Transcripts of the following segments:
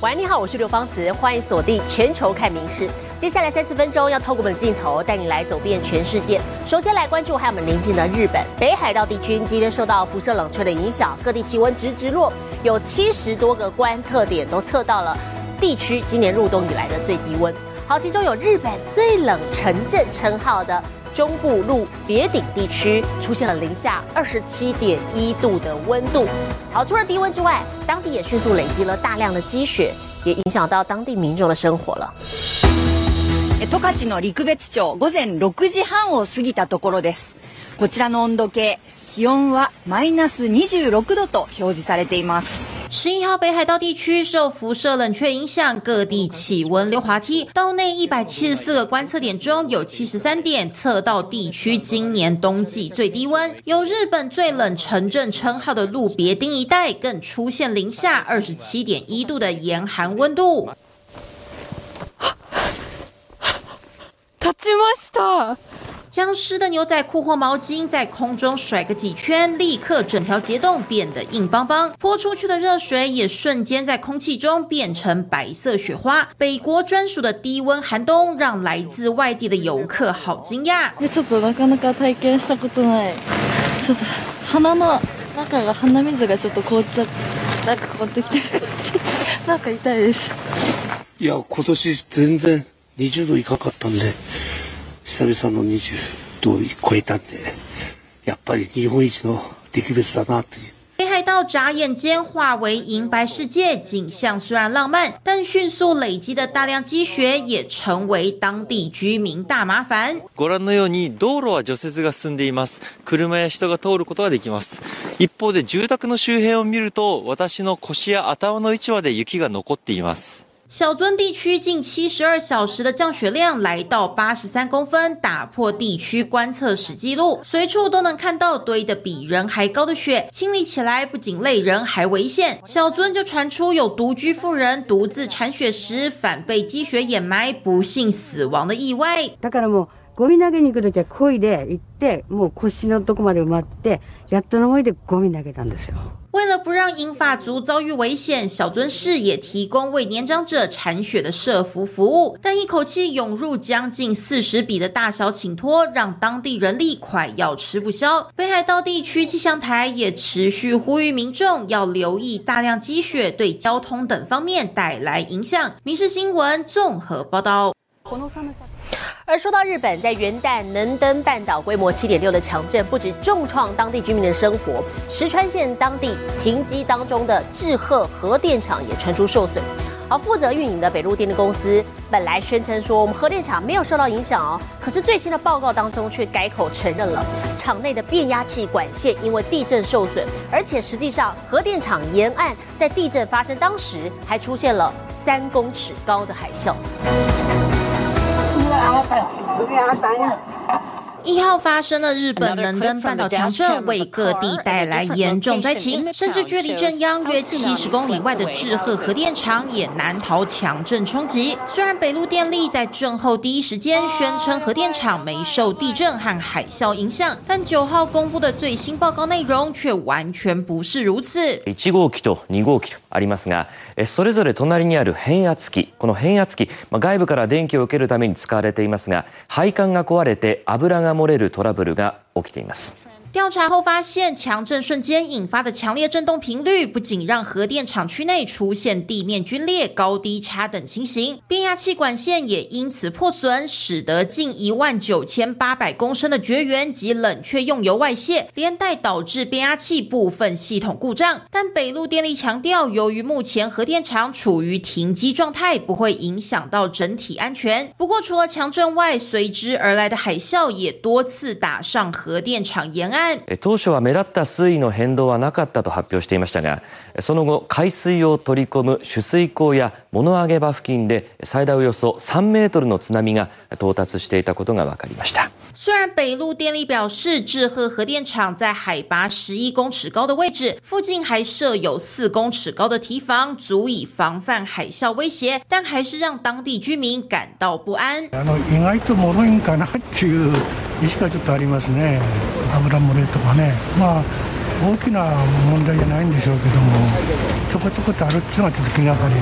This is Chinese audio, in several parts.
喂，你好，我是刘芳慈，欢迎锁定全球看名事。接下来三十分钟要透过我们的镜头带你来走遍全世界。首先来关注还有我们邻近的日本北海道地区，今天受到辐射冷却的影响，各地气温直直落，有七十多个观测点都测到了地区今年入冬以来的最低温。好，其中有日本最冷城镇称号的。中部路别顶地区出现了零下二十七点一度的温度。好，除了低温之外，当地也迅速累积了大量的积雪，也影响到当地民众的生活了。十勝の陸別町午前6時半を過ぎたところです。こちらの温度計、気温はマイナス26度と表示されています。 十一号北海道地区受辐射冷却影响，各地气温溜滑梯。道内一百七十四个观测点中有七十三点测到地区今年冬季最低温。有日本最冷城镇称号的路别町一带，更出现零下二十七点一度的严寒温度。立ちました。 将湿的牛仔裤或毛巾在空中甩个几圈，立刻整条结冻变得硬邦邦。泼出去的热水也瞬间在空气中变成白色雪花。北国专属的低温寒冬让来自外地的游客好惊讶。ちょっとなかなか体験したことない。ちょっと鼻の中が鼻水がちょっと凍っちゃなんか凍ってきてる。なんか痛いです。いや今年全然20度いかかったんで。 久々の20度超えたんで、やっぱり日本一の特別だなっていう。北海道眨眼间化为银白世界，景象虽然浪漫，但迅速累积的大量积雪也成为当地居民大麻烦。ご覧のように道路は除雪が進んでいます。車や人が通ることができます。一方で住宅の周辺を見ると、私の腰や頭の位置まで雪が残っています。小樽地区近七十二小时的降雪量来到八十三公分，打破地区观测史纪录。随处都能看到堆得比人还高的雪，清理起来不仅累人，还危险。小樽就传出有独居妇人独自铲雪时反被积雪掩埋，不幸死亡的意外。だからもうゴミ投げに行く時は漕いで行って、もう腰のとこまで埋まって、やっとの思いでゴミ投げたんですよ。 为了不让银发族遭遇危险，小樽市也提供为年长者铲雪的设服服务。但一口气涌入将近四十笔的大小请托，让当地人力快要吃不消。北海道地区气象台也持续呼吁民众要留意大量积雪对交通等方面带来影响。民事新闻综合报道。而说到日本，在元旦能登半岛规模七点六的强震，不止重创当地居民的生活，石川县当地停机当中的志贺核电厂也传出受损。而负责运营的北陆电力公司本来宣称说，我们核电厂没有受到影响哦，可是最新的报告当中却改口承认了，厂内的变压器管线因为地震受损，而且实际上核电厂沿岸在地震发生当时还出现了三公尺高的海啸。哎呀，哎呀，哎，一号发生了日本能登半岛强震，为各地带来严重灾情，甚至距离震央约七十公里外的志贺核电厂也难逃强震冲击。虽然北陆电力在震后第一时間宣称核电厂没受地震和海啸影响，但九号公布的最新报告内容却完全不是如此。一号機と二号機とありますが、それぞれ隣にある変圧器、この変圧器、外部から電気を受けるために使われていますが、配管が壊れて油が 漏れるトラブルが起きています。调查后发现，强震瞬间引发的强烈震动频率，不仅让核电厂区内出现地面龟裂、高低差等情形，变压器管线也因此破损，使得近一万九千八百公升的绝缘及冷却用油外泄，连带导致变压器部分系统故障。但北陆电力强调，由于目前核电厂处于停机状态，不会影响到整体安全。不过，除了强震外，随之而来的海啸也多次打上核电厂沿岸。当初は目立った水位の変動はなかったと発表していましたがその後海水を取り込む取水口や物上げ場付近で最大およそ3メートルの津波が到達していたことが分かりました。虽然北陆电力表示，志贺核电厂在海拔十一公尺高的位置，附近还设有四公尺高的堤防，足以防范海啸威胁，但还是让当地居民感到不安。あの意外と脆いんかなっていう意識がちょっとありますね。油漏れとかね。まあ 大きな問題じゃないんでしょうけどもちょこちょこっとあるっていうのはちょっと気がかり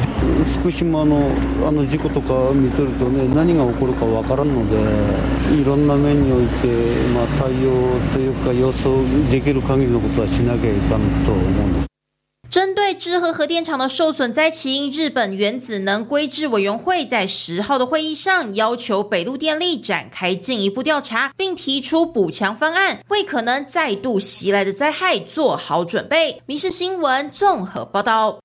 福島のあの事故とか見てるとね何が起こるか分からんのでいろんな面において、まあ、対応というか予想できる限りのことはしなきゃいかんと思うんです。针对知和核电厂的受损灾情，日本原子能规制委员会在十号的会议上要求北陆电力展开进一步调查，并提出补强方案，为可能再度袭来的灾害做好准备。《民事新闻》综合报道。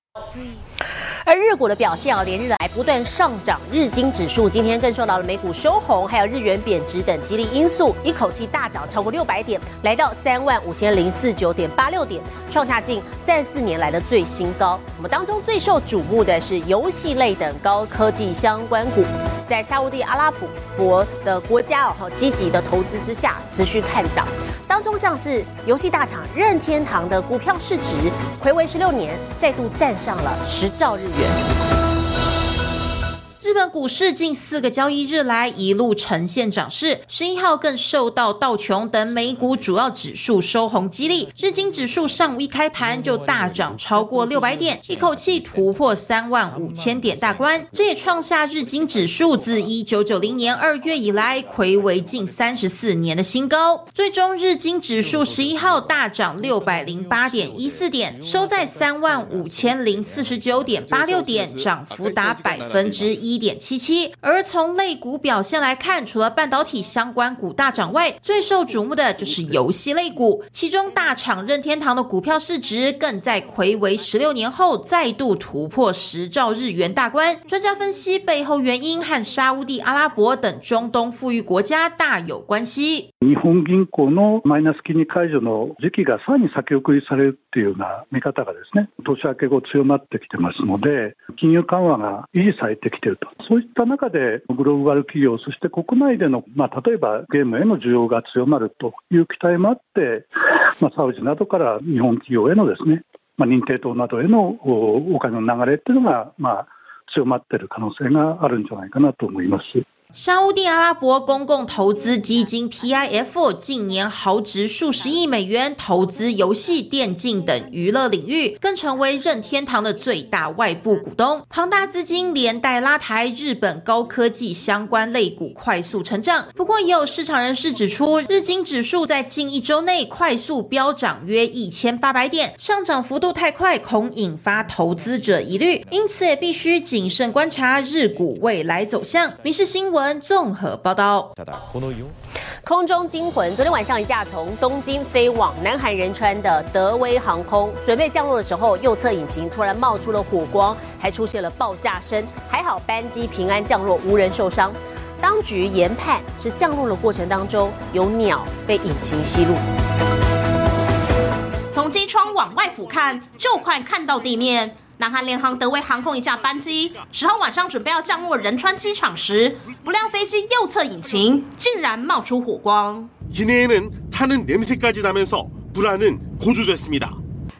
而日股的表现啊，连日来不断上涨，日经指数今天更受到了美股收红，还有日元贬值等激励因素，一口气大涨超过六百点，来到三万五千零四九点八六点，创下近三四年来的最新高。我们当中最受瞩目的是游戏类等高科技相关股，在沙地阿拉伯的国家哦积极的投资之下，持续看涨。当中像是游戏大厂任天堂的股票市值，回违十六年，再度站上了十赵日元。日本股市近四个交易日来一路呈现涨势，十一号更受到道琼等美股主要指数收红激励，日经指数上午一开盘就大涨超过六百点，一口气突破三万五千点大关，这也创下日经指数自一九九零年二月以来魁为近三十四年的新高。最终，日经指数十一号大涨六百零八点一四点，收在三万五千零四十九点八六点，涨幅达百分之一。点七七，而从类股表现来看，除了半导体相关股大涨外，最受瞩目的就是游戏类股。其中大厂任天堂的股票市值更在魁违十六年后再度突破十兆日元大关。专家分析背后原因和沙地阿拉伯等中东富裕国家大有关系。日本銀行のマイナス金利解除の時期がさらに先送りされるというような見方がですね、年明け後強まってきてますので、金融緩和が維持されてきていると。 そういった中で、グローバル企業、そして国内での、まあ、例えばゲームへの需要が強まるという期待もあって、まあ、サウジなどから日本企業へのですね、まあ、認定等などへのお金の流れっていうのが、まあ、強まっている可能性があるんじゃないかなと思います。沙地阿拉伯公共投资基金 PIF 近年豪值数十亿美元投资游戏、电竞等娱乐领域，更成为任天堂的最大外部股东。庞大资金连带拉抬日本高科技相关类股快速成长。不过，也有市场人士指出，日经指数在近一周内快速飙涨约一千八百点，上涨幅度太快，恐引发投资者疑虑，因此也必须谨慎观察日股未来走向。民事新闻。综合报道。空中惊魂，昨天晚上一架从东京飞往南韩仁川的德威航空准备降落的时候，右侧引擎突然冒出了火光，还出现了爆炸声。还好班机平安降落，无人受伤。当局研判是降落的过程当中有鸟被引擎吸入。从机窗往外俯瞰，就快看到地面。南韩联航德威航空一架班机，十号晚上准备要降落仁川机场时，不料飞机右侧引擎竟然冒出火光，机内是碳的냄새까지나면서불안은고조됐습니 다。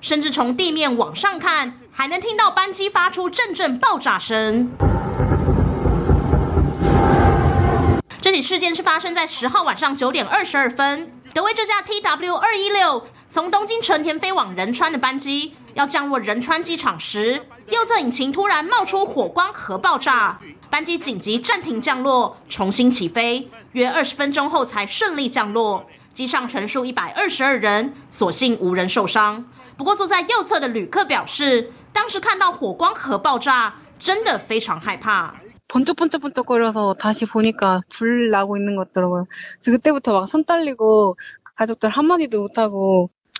甚至从地面往上看，还能听到班机发出阵阵爆炸声。这起事件是发生在十号晚上九点二十二分，德威这架 T W 二一六从东京成田飞往仁川的班机。要降落仁川机场时，右侧引擎突然冒出火光和爆炸，班机紧急暂停降落，重新起飞，约二十分钟后才顺利降落。机上全数一百二十二人，所幸无人受伤。不过坐在右侧的旅客表示，当时看到火光和爆炸，真的非常害怕。번쩍번쩍번쩍거려서다시보니까불나고있는것더라고요그래서그때부터막손떨리고가족들한마디도못하고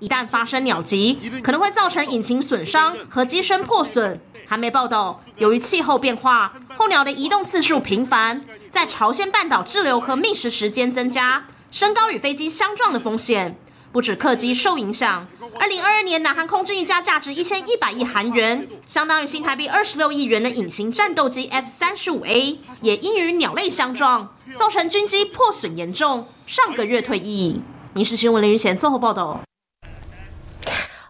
一旦发生鸟击，可能会造成引擎损伤和机身破损。韩媒报道，由于气候变化，候鸟的移动次数频繁，在朝鲜半岛滞留和觅食时间增加，升高与飞机相撞的风险。不止客机受影响。二零二二年，南韩空军一架价值一千一百亿韩元，相当于新台币二十六亿元的隐形战斗机 F 三十五 A，也因与鸟类相撞，造成军机破损严重，上个月退役。民事新闻林云贤综合报道。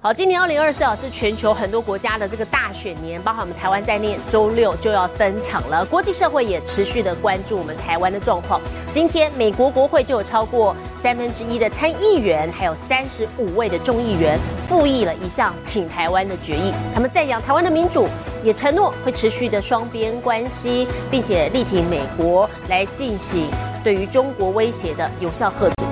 好，今年二零二四啊是全球很多国家的这个大选年，包括我们台湾在内，周六就要登场了。国际社会也持续的关注我们台湾的状况。今天美国国会就有超过三分之一的参议员，还有三十五位的众议员复议了一项挺台湾的决议。他们赞扬台湾的民主，也承诺会持续的双边关系，并且力挺美国来进行对于中国威胁的有效遏阻。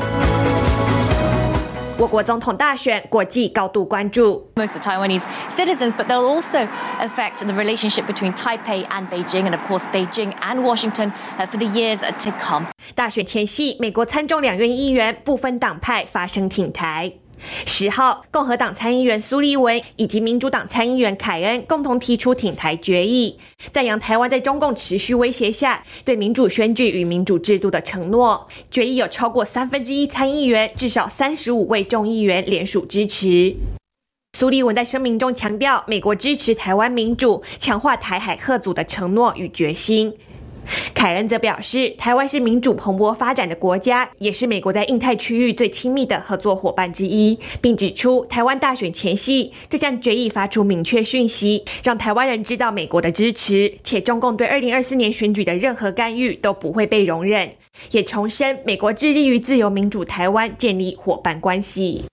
我国总统大选，国际高度关注。Most of Taiwanese citizens, but they'll also affect the relationship between Taipei and Beijing, and of course Beijing and Washington for the years to come. 大选前夕，美国参众两院议员不分党派发声挺台。十号，共和党参议员苏利文以及民主党参议员凯恩共同提出挺台决议，赞扬台湾在中共持续威胁下对民主选举与民主制度的承诺。决议有超过三分之一参议员，至少三十五位众议员联署支持。苏利文在声明中强调，美国支持台湾民主，强化台海贺组的承诺与决心。凯恩则表示，台湾是民主蓬勃发展的国家，也是美国在印太区域最亲密的合作伙伴之一，并指出，台湾大选前夕这项决议发出明确讯息，让台湾人知道美国的支持，且中共对二零二四年选举的任何干预都不会被容忍，也重申美国致力于自由民主台湾建立伙伴关系。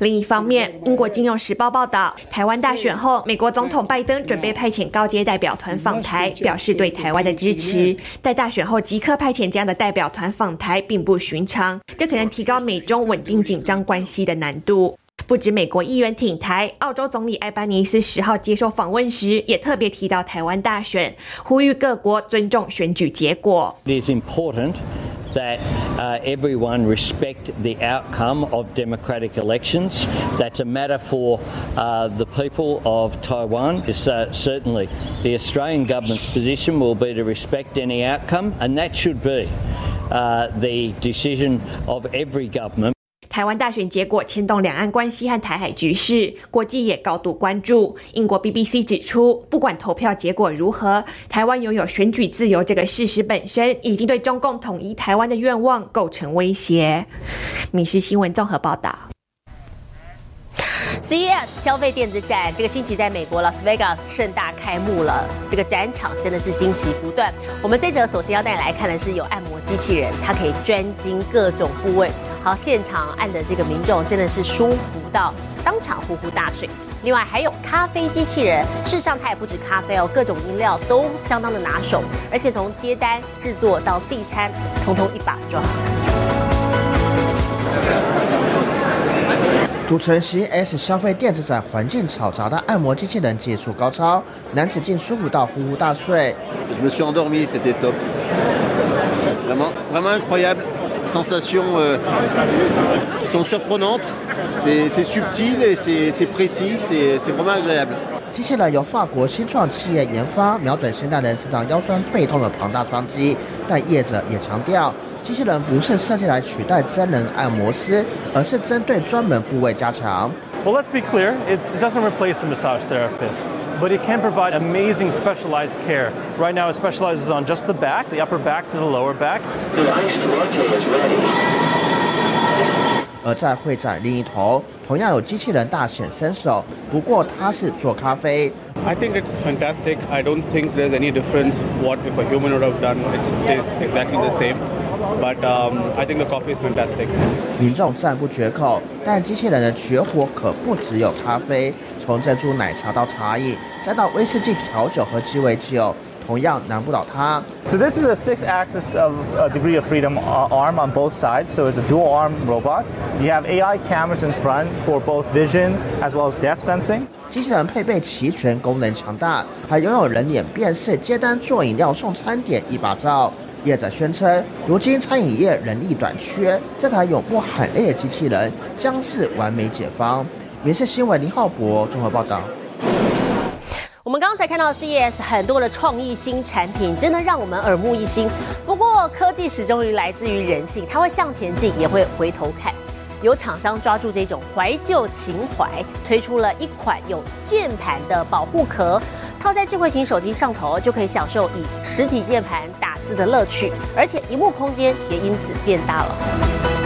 另一方面，英国《金融时报》报道，台湾大选后，美国总统拜登准备派遣高阶代表团访台，表示对台湾的支持。在大选后即刻派遣这样的代表团访台，并不寻常，这可能提高美中稳定紧张关系的难度。不止美国议员挺台，澳洲总理埃班尼斯十号接受访问时，也特别提到台湾大选，呼吁各国尊重选举结果。It is important. That uh, everyone respect the outcome of democratic elections. That's a matter for uh, the people of Taiwan. Uh, certainly the Australian government's position will be to respect any outcome, and that should be uh, the decision of every government. 台湾大选结果牵动两岸关系和台海局势，国际也高度关注。英国 BBC 指出，不管投票结果如何，台湾拥有选举自由这个事实本身，已经对中共统一台湾的愿望构成威胁。民事新闻综合报道。CES 消费电子展这个星期在美国 Las Vegas 盛大开幕了，这个展场真的是惊奇不断。我们这则首先要带你来看的是有按摩机器人，它可以专精各种部位。好，现场按的这个民众真的是舒服到当场呼呼大睡。另外还有咖啡机器人，事实上它也不止咖啡哦，各种饮料都相当的拿手，而且从接单制作到递餐，通通一把抓。都城 CES 消费电子展环境嘈杂的按摩机器人技术高超，男子竟舒服到呼呼大睡。Je me suis endormi, c'était top. Vraiment, vraiment incroyable. Sensations qui sont surprenantes. C'est subtil et c'est précis. C'est vraiment agréable. 机器人由法国新创企业研发，瞄准现代人身上腰酸背痛的庞大商机。但业者也强调，机器人不是设计来取代真人按摩师，而是针对专门部位加强。Well, let's be clear. it doesn't replace a massage therapist, but it can provide amazing specialized care. Right now, it specializes on just the back, the upper back to the lower back. The iced latte is ready. 而在会展另一头，同样有机器人大显身手，不过它是做咖啡。I think it's fantastic. I don't think there's any difference what if a human would have done. It tastes exactly the same. But um, I think the coffee is fantastic. 民众赞不绝口，但机器人的绝活可不只有咖啡，从珍珠奶茶到茶饮，再到威士忌调酒和鸡尾酒。同样难不倒他。So this is a six-axis of uh, degree of freedom arm on both sides. So it's a dual-arm robot. You have AI cameras in front for both vision as well as depth sensing. 机器人配备齐全，功能强大，还拥有人脸辨识、接单、做饮料、送餐点一把照。业者宣称，如今餐饮业人力短缺，这台永不喊累的机器人将是完美解方。民事新闻林浩博综合报道。我们刚才看到 CES 很多的创意新产品，真的让我们耳目一新。不过科技始终于来自于人性，它会向前进，也会回头看。有厂商抓住这种怀旧情怀，推出了一款有键盘的保护壳，套在智慧型手机上头，就可以享受以实体键盘打字的乐趣，而且荧幕空间也因此变大了。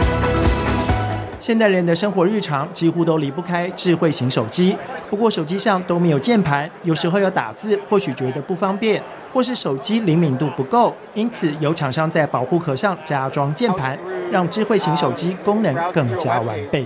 现代人的生活日常几乎都离不开智慧型手机，不过手机上都没有键盘，有时候要打字或许觉得不方便，或是手机灵敏度不够，因此有厂商在保护壳上加装键盘，让智慧型手机功能更加完备。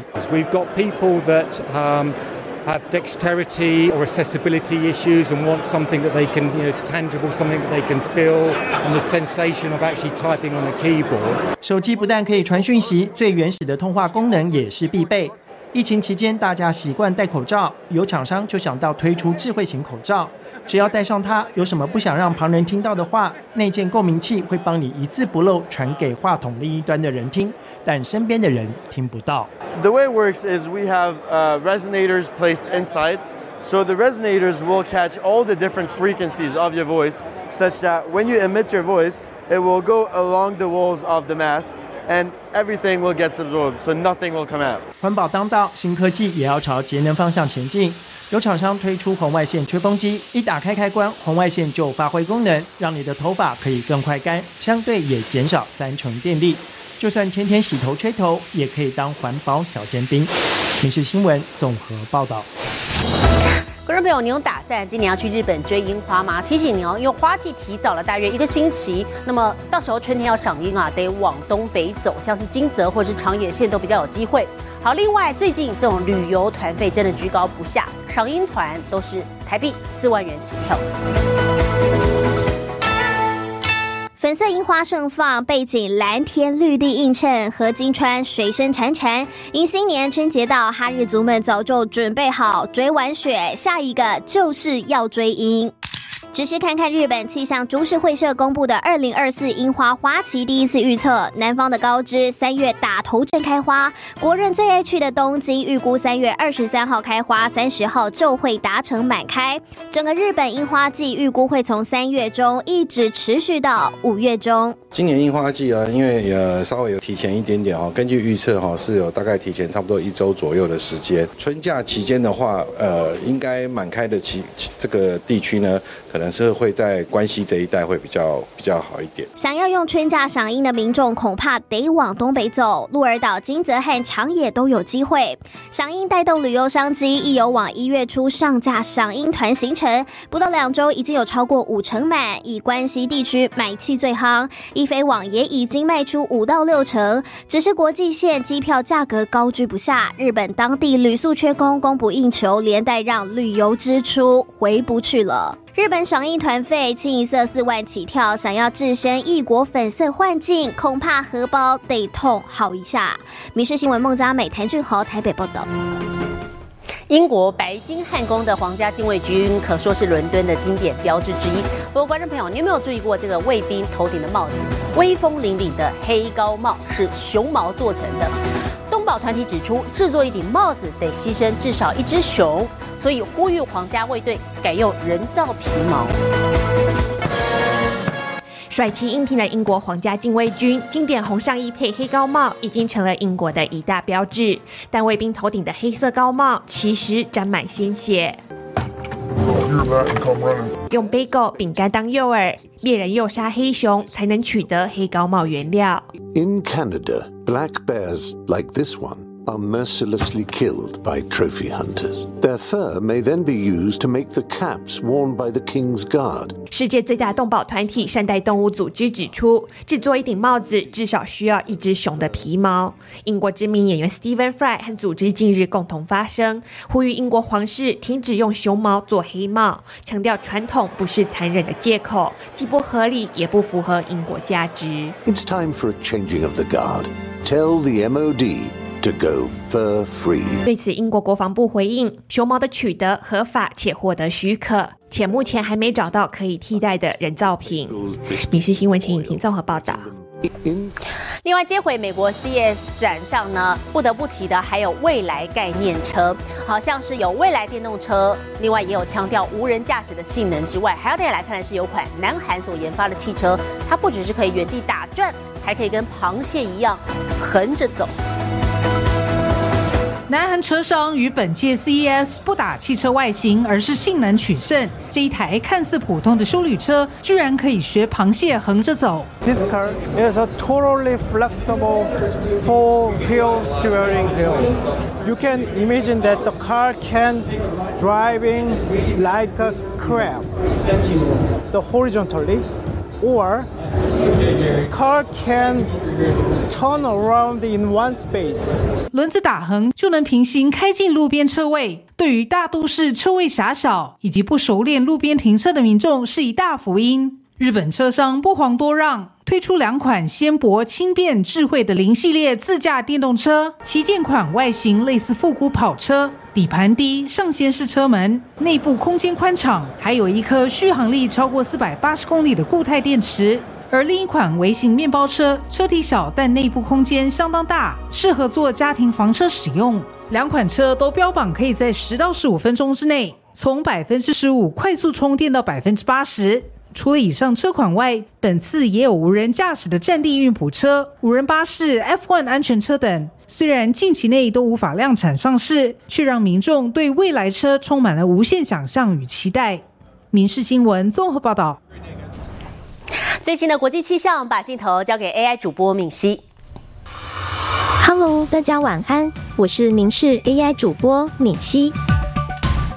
have dexterity or accessibility issues and want something that they can, you know, tangible, something that they can feel, and the sensation of actually typing on a keyboard. 手机不但可以传讯息，最原始的通话功能也是必备。 疫情期间，大家习惯戴口罩，有厂商就想到推出智慧型口罩。只要戴上它，有什么不想让旁人听到的话，内建共鸣器会帮你一字不漏传给话筒另一端的人听，但身边的人听不到。The way it works is we have uh, resonators placed inside. So the resonators will catch all the different frequencies of your voice, such that when you emit your voice, it will go along the walls of the mask and everything will get absorbed, so nothing will come out. 环保当道，新科技也要朝节能方向前进。有厂商推出红外线吹风机，一打开开关，红外线就发挥功能，让你的头发可以更快干，相对也减少三成电力。就算天天洗头吹头，也可以当环保小尖兵。民事新闻综合报道。观众朋友，你有打算今年要去日本追樱花吗？提醒你哦，因为花季提早了大约一个星期，那么到时候春天要赏樱啊，得往东北走，像是金泽或者是长野县都比较有机会。好，另外最近这种旅游团费真的居高不下，赏樱团都是台币四万元起跳。粉色樱花盛放，背景蓝天绿地映衬，和金川水声潺潺。迎新年春节到，哈日族们早就准备好追完雪，下一个就是要追樱。只是看看日本气象株式会社公布的二零二四樱花花期第一次预测，南方的高知三月打头阵开花，国人最爱去的东京预估三月二十三号开花，三十号就会达成满开。整个日本樱花季预估会从三月中一直持续到五月中。今年樱花季啊，因为呃稍微有提前一点点哦，根据预测哈是有大概提前差不多一周左右的时间。春假期间的话，呃应该满开的期这个地区呢，可能。是会在关西这一带会比较比较好一点。想要用春假赏樱的民众，恐怕得往东北走。鹿儿岛、金泽和长野都有机会赏樱，带动旅游商机。一游往一月初上架赏樱团行程，不到两周已经有超过五成满，以关西地区买气最夯。一飞网也已经卖出五到六成，只是国际线机票价格高居不下，日本当地旅宿缺工，供不应求，连带让旅游支出回不去了。日本赏樱团费清一色四万起跳，想要置身异国粉色幻境，恐怕荷包得痛好一下。民事新闻孟佳美、谭俊豪台北报道。英国白金汉宫的皇家禁卫军可说是伦敦的经典标志之一。不过，观众朋友，你有没有注意过这个卫兵头顶的帽子？威风凛凛的黑高帽是熊毛做成的。东宝团体指出，制作一顶帽子得牺牲至少一只熊。所以呼吁皇家卫队改用人造皮毛。帅气英挺的英国皇家禁卫军，经典红上衣配黑高帽，已经成了英国的一大标志。但卫兵头顶的黑色高帽，其实沾满鲜血。用贝狗饼干当诱饵，猎人诱杀黑熊，才能取得黑高帽原料。In Canada, black bears like this one. are mercilessly killed by trophy hunters. Their fur may then be used to make the caps worn by the king's guard. 世界最大动保团体善待动物组织指出，制作一顶帽子至少需要一只熊的皮毛。英国知名演员 Stephen Fry 和组织近日共同发声，呼吁英国皇室停止用熊毛做黑帽，强调传统不是残忍的借口，既不合理也不符合英国价值。It's time for a changing of the guard. Tell the MOD. to go fur free。对此，英国国防部回应：熊猫的取得合法且获得许可，且目前还没找到可以替代的人造品。米氏新闻前引听综合报道。另外，接回美国 CES 展上呢，不得不提的还有未来概念车，好像是有未来电动车，另外也有强调无人驾驶的性能之外，还要带来看的是有款南韩所研发的汽车，它不只是可以原地打转，还可以跟螃蟹一样横着走。南韩车商与本届 CES 不打汽车外形，而是性能取胜。这一台看似普通的修旅车，居然可以学螃蟹横着走。This car is a totally flexible four-wheel steering wheel. You can imagine that the car can driving like a crab, the horizontally, or car can turn around in one space. 轮子打横就能平行开进路边车位，对于大都市车位狭小以及不熟练路边停车的民众是一大福音。日本车商不遑多让，推出两款纤薄、轻便、智慧的零系列自驾电动车。旗舰款外形类似复古跑车，底盘低，上掀式车门，内部空间宽敞，还有一颗续航力超过四百八十公里的固态电池。而另一款微型面包车，车体小但内部空间相当大，适合做家庭房车使用。两款车都标榜可以在十到十五分钟之内，从百分之十五快速充电到百分之八十。除了以上车款外，本次也有无人驾驶的战地运普车、无人巴士、F1 安全车等。虽然近期内都无法量产上市，却让民众对未来车充满了无限想象与期待。民事新闻综合报道。最新的国际气象，把镜头交给 AI 主播敏熙。Hello，大家晚安，我是明视 AI 主播敏熙。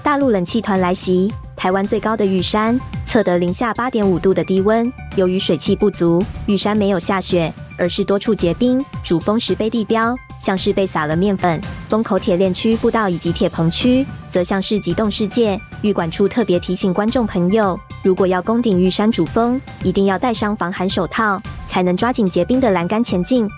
大陆冷气团来袭，台湾最高的玉山测得零下八点五度的低温。由于水汽不足，玉山没有下雪，而是多处结冰。主峰石碑地标像是被撒了面粉。风口铁链区步道以及铁棚区则像是极冻世界。玉管处特别提醒观众朋友，如果要攻顶玉山主峰，一定要戴上防寒手套，才能抓紧结冰的栏杆前进。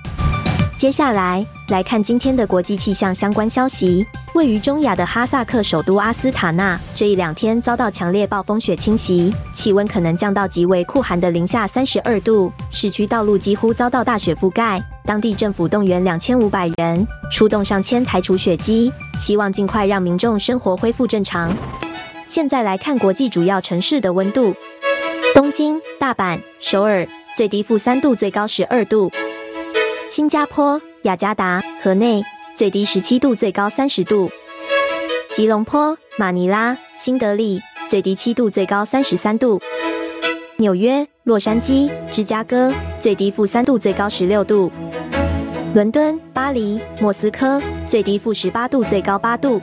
接下来来看今天的国际气象相关消息。位于中亚的哈萨克首都阿斯塔纳，这一两天遭到强烈暴风雪侵袭，气温可能降到极为酷寒的零下三十二度，市区道路几乎遭到大雪覆盖。当地政府动员两千五百人，出动上千台除雪机，希望尽快让民众生活恢复正常。现在来看国际主要城市的温度：东京、大阪、首尔，最低负三度，最高十二度。新加坡、雅加达、河内最低十七度，最高三十度；吉隆坡、马尼拉、新德里最低七度，最高三十三度；纽约、洛杉矶、芝加哥最低负三度，最高十六度；伦敦、巴黎、莫斯科最低负十八度，最高八度。